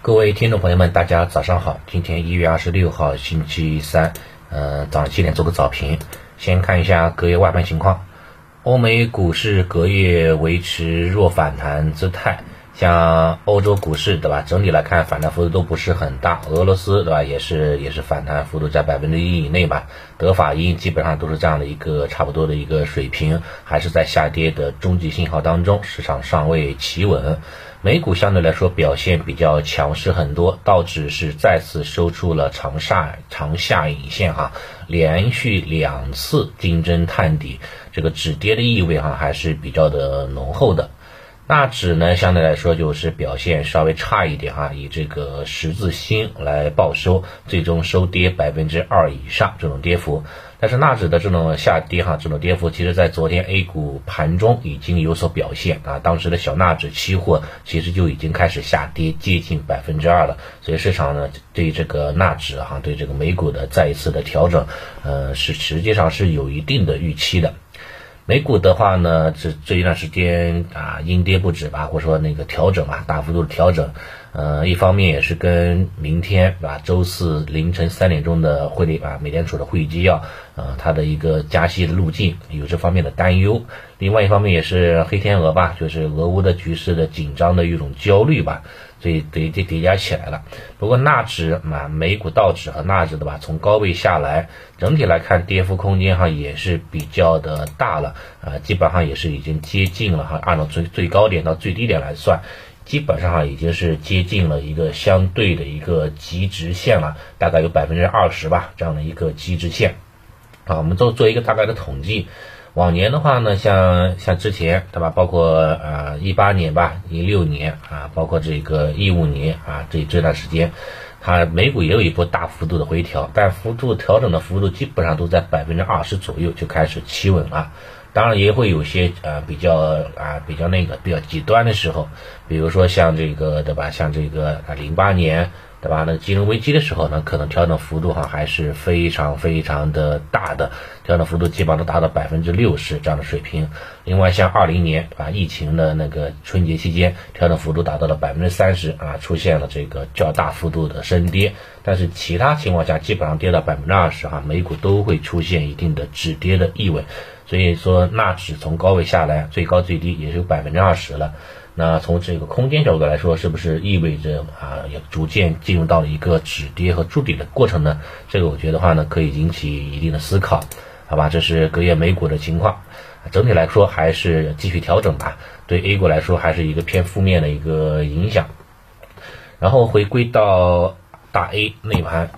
各位听众朋友们，大家早上好。今天一月二十六号，星期三，呃，早上七点做个早评。先看一下隔夜外盘情况，欧美股市隔夜维持弱反弹姿态。像欧洲股市对吧？整体来看反弹幅度都不是很大。俄罗斯对吧？也是也是反弹幅度在百分之一以内吧。德法英基本上都是这样的一个差不多的一个水平，还是在下跌的中级信号当中，市场尚未企稳。美股相对来说表现比较强势很多，道指是再次收出了长下长下影线哈，连续两次金针探底，这个止跌的意味哈还是比较的浓厚的。纳指呢，相对来说就是表现稍微差一点哈，以这个十字星来报收，最终收跌百分之二以上这种跌幅。但是纳指的这种下跌哈，这种跌幅，其实在昨天 A 股盘中已经有所表现啊。当时的小纳指期货其实就已经开始下跌接近百分之二了，所以市场呢对这个纳指哈，对这个美股的再一次的调整，呃，是实际上是有一定的预期的。美股的话呢，这这一段时间啊，阴跌不止吧，或者说那个调整啊，大幅度的调整，呃，一方面也是跟明天啊，周四凌晨三点钟的会议啊，美联储的会议纪要，呃，它的一个加息的路径有这方面的担忧，另外一方面也是黑天鹅吧，就是俄乌的局势的紧张的一种焦虑吧。所以叠叠叠加起来了。不过纳指嘛，美股道指和纳指的吧，从高位下来，整体来看跌幅空间哈也是比较的大了啊，基本上也是已经接近了哈，按照最最高点到最低点来算，基本上哈已经是接近了一个相对的一个极值线了，大概有百分之二十吧这样的一个极值线啊，我们做做一个大概的统计。往年的话呢，像像之前对吧，包括呃一八年吧，一六年啊，包括这个一五年啊，这这段时间，它美股也有一波大幅度的回调，但幅度调整的幅度基本上都在百分之二十左右就开始企稳了。当然也会有些呃比较啊比较那个比较极端的时候，比如说像这个对吧，像这个啊零八年。对吧？那金融危机的时候呢，可能调整幅度哈还是非常非常的大的，调整幅度基本上都达到百分之六十这样的水平。另外像二零年啊疫情的那个春节期间，调整幅度达到了百分之三十啊，出现了这个较大幅度的升跌。但是其他情况下基本上跌到百分之二十哈，美股都会出现一定的止跌的意味。所以说纳指从高位下来，最高最低也是有百分之二十了。那从这个空间角度来说，是不是意味着啊，也逐渐进入到了一个止跌和筑底的过程呢？这个我觉得话呢，可以引起一定的思考，好吧？这是隔夜美股的情况，整体来说还是继续调整吧。对 A 股来说，还是一个偏负面的一个影响。然后回归到大 A 内盘。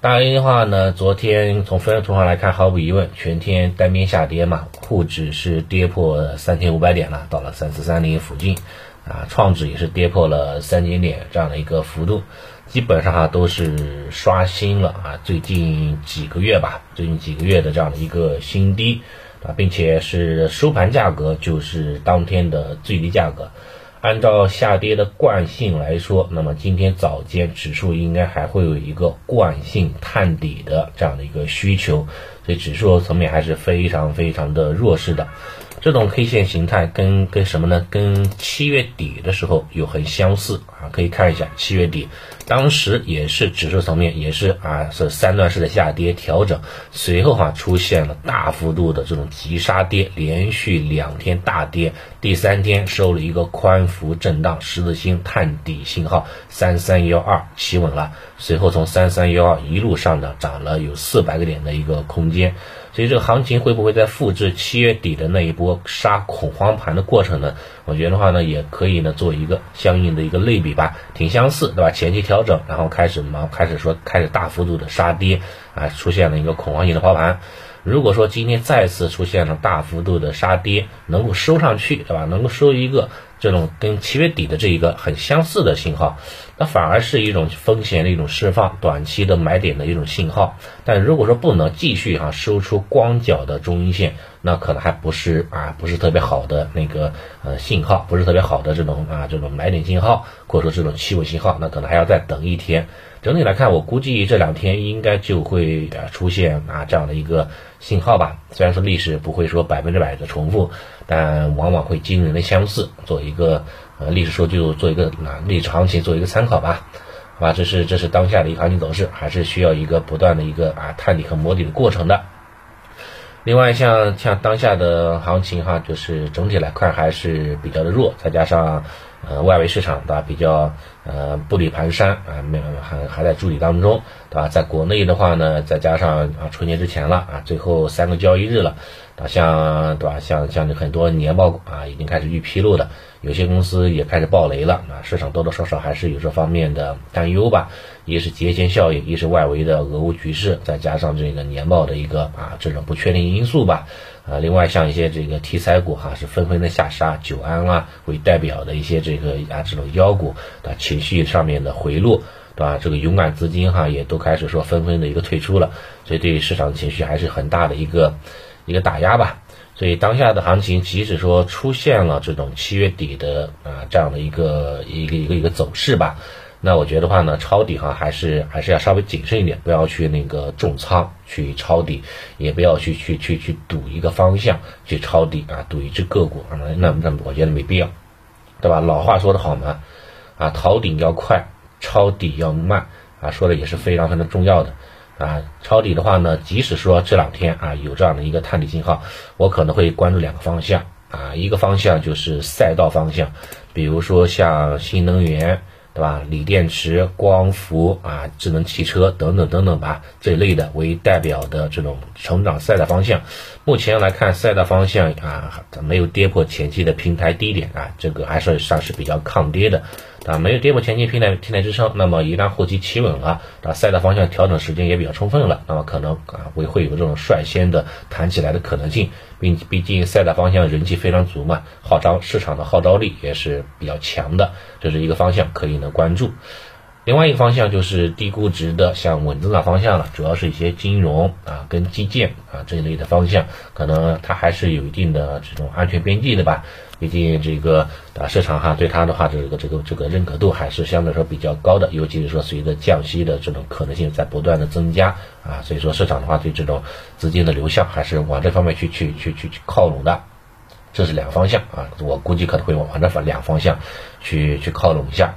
大 A 的话呢，昨天从分时图上来看，毫无疑问，全天单边下跌嘛，沪指是跌破三千五百点了，到了三四三零附近，啊，创指也是跌破了三千点这样的一个幅度，基本上哈都是刷新了啊，最近几个月吧，最近几个月的这样的一个新低，啊，并且是收盘价格就是当天的最低价格。按照下跌的惯性来说，那么今天早间指数应该还会有一个惯性探底的这样的一个需求，所以指数层面还是非常非常的弱势的。这种 K 线形态跟跟什么呢？跟七月底的时候有很相似啊，可以看一下七月底，当时也是指数层面也是啊是三段式的下跌调整，随后哈出现了大幅度的这种急杀跌，连续两天大跌，第三天收了一个宽幅震荡，十字星探底信号三三幺二企稳了，随后从三三幺二一路上涨，涨了有四百个点的一个空间。所以这个行情会不会再复制七月底的那一波杀恐慌盘的过程呢？我觉得的话呢，也可以呢做一个相应的一个类比吧，挺相似，对吧？前期调整，然后开始嘛，开始说开始大幅度的杀跌，啊，出现了一个恐慌性的抛盘。如果说今天再次出现了大幅度的杀跌，能够收上去，对吧？能够收一个。这种跟七月底的这一个很相似的信号，那反而是一种风险的一种释放，短期的买点的一种信号。但如果说不能继续哈收出光脚的中阴线，那可能还不是啊不是特别好的那个呃信号，不是特别好的这种啊这种买点信号，或者说这种企稳信号，那可能还要再等一天。整体来看，我估计这两天应该就会啊出现啊这样的一个信号吧。虽然说历史不会说百分之百的重复，但往往会惊人的相似，做一个呃历史数据做一个啊历史行情做一个参考吧，好吧，这是这是当下的一个行情走势，还是需要一个不断的一个啊探底和摸底的过程的。另外，像像当下的行情哈，就是整体来看还是比较的弱，再加上呃外围市场对吧，比较呃步履蹒跚啊，没有还还在筑底当中对吧？在国内的话呢，再加上啊春节之前了啊，最后三个交易日了。啊，像对吧？像像很多年报啊，已经开始预披露了，有些公司也开始爆雷了啊。市场多多少少还是有这方面的担忧吧。一是节前效应，一是外围的俄乌局势，再加上这个年报的一个啊这种不确定因素吧。啊，另外像一些这个题材股哈，是纷纷的下杀，久安啊为代表的一些这个啊这种妖股的情绪上面的回落，对吧？这个勇敢资金哈也都开始说纷纷的一个退出了，所以对市场情绪还是很大的一个。一个打压吧，所以当下的行情，即使说出现了这种七月底的啊这样的一个一个一个一个走势吧，那我觉得话呢，抄底哈还是还是要稍微谨慎一点，不要去那个重仓去抄底，也不要去去去去赌一个方向去抄底啊，赌一只个股啊，那那我觉得没必要，对吧？老话说得好嘛，啊，逃顶要快，抄底要慢啊，说的也是非常非常重要的。啊，抄底的话呢，即使说这两天啊有这样的一个探底信号，我可能会关注两个方向啊，一个方向就是赛道方向，比如说像新能源，对吧？锂电池、光伏啊、智能汽车等等等等吧，这类的为代表的这种成长赛道方向，目前来看赛道方向啊，没有跌破前期的平台低点啊，这个还算算是比较抗跌的。啊，没有跌破前期平台平台支撑，那么一旦后期企稳了，啊，赛道方向调整时间也比较充分了，那么可能啊会会有这种率先的弹起来的可能性，并毕竟赛道方向人气非常足嘛，号召市场的号召力也是比较强的，这是一个方向可以呢关注。另外一个方向就是低估值的，像稳增长方向了，主要是一些金融啊跟基建啊这一类的方向，可能它还是有一定的这种安全边际的吧。毕竟这个啊市场哈对它的话，这个这个这个认可度还是相对来说比较高的，尤其是说随着降息的这种可能性在不断的增加啊，所以说市场的话对这种资金的流向还是往这方面去去去去去靠拢的。这是两个方向啊，我估计可能会往这方两方向去去靠拢一下。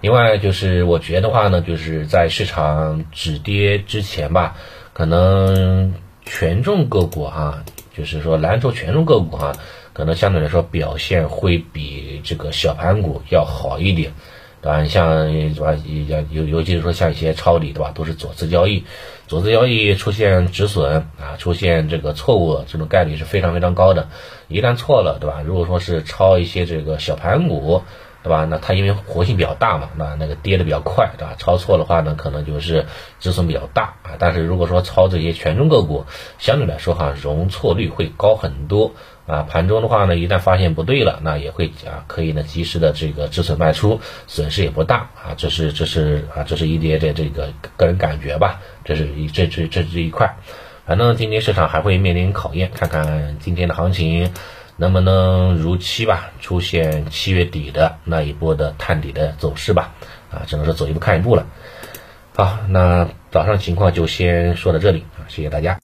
另外就是我觉得话呢，就是在市场止跌之前吧，可能权重个股哈，就是说蓝筹权重个股哈，可能相对来说表现会比这个小盘股要好一点，对吧？像是吧，尤尤其是说像一些抄底对吧，都是左侧交易，左侧交易出现止损啊，出现这个错误，这种概率是非常非常高的。一旦错了对吧？如果说是抄一些这个小盘股。对吧？那它因为活性比较大嘛，那那个跌的比较快，对吧？超错的话呢，可能就是止损比较大啊。但是如果说抄这些权重个股，相对来说哈，容错率会高很多啊。盘中的话呢，一旦发现不对了，那也会啊，可以呢及时的这个止损卖出，损失也不大啊。这是这是啊，这是一跌的这个个人感觉吧。这是一这这这这一块，反正今天市场还会面临考验，看看今天的行情。能不能如期吧出现七月底的那一波的探底的走势吧？啊，只能说走一步看一步了。好，那早上情况就先说到这里啊，谢谢大家。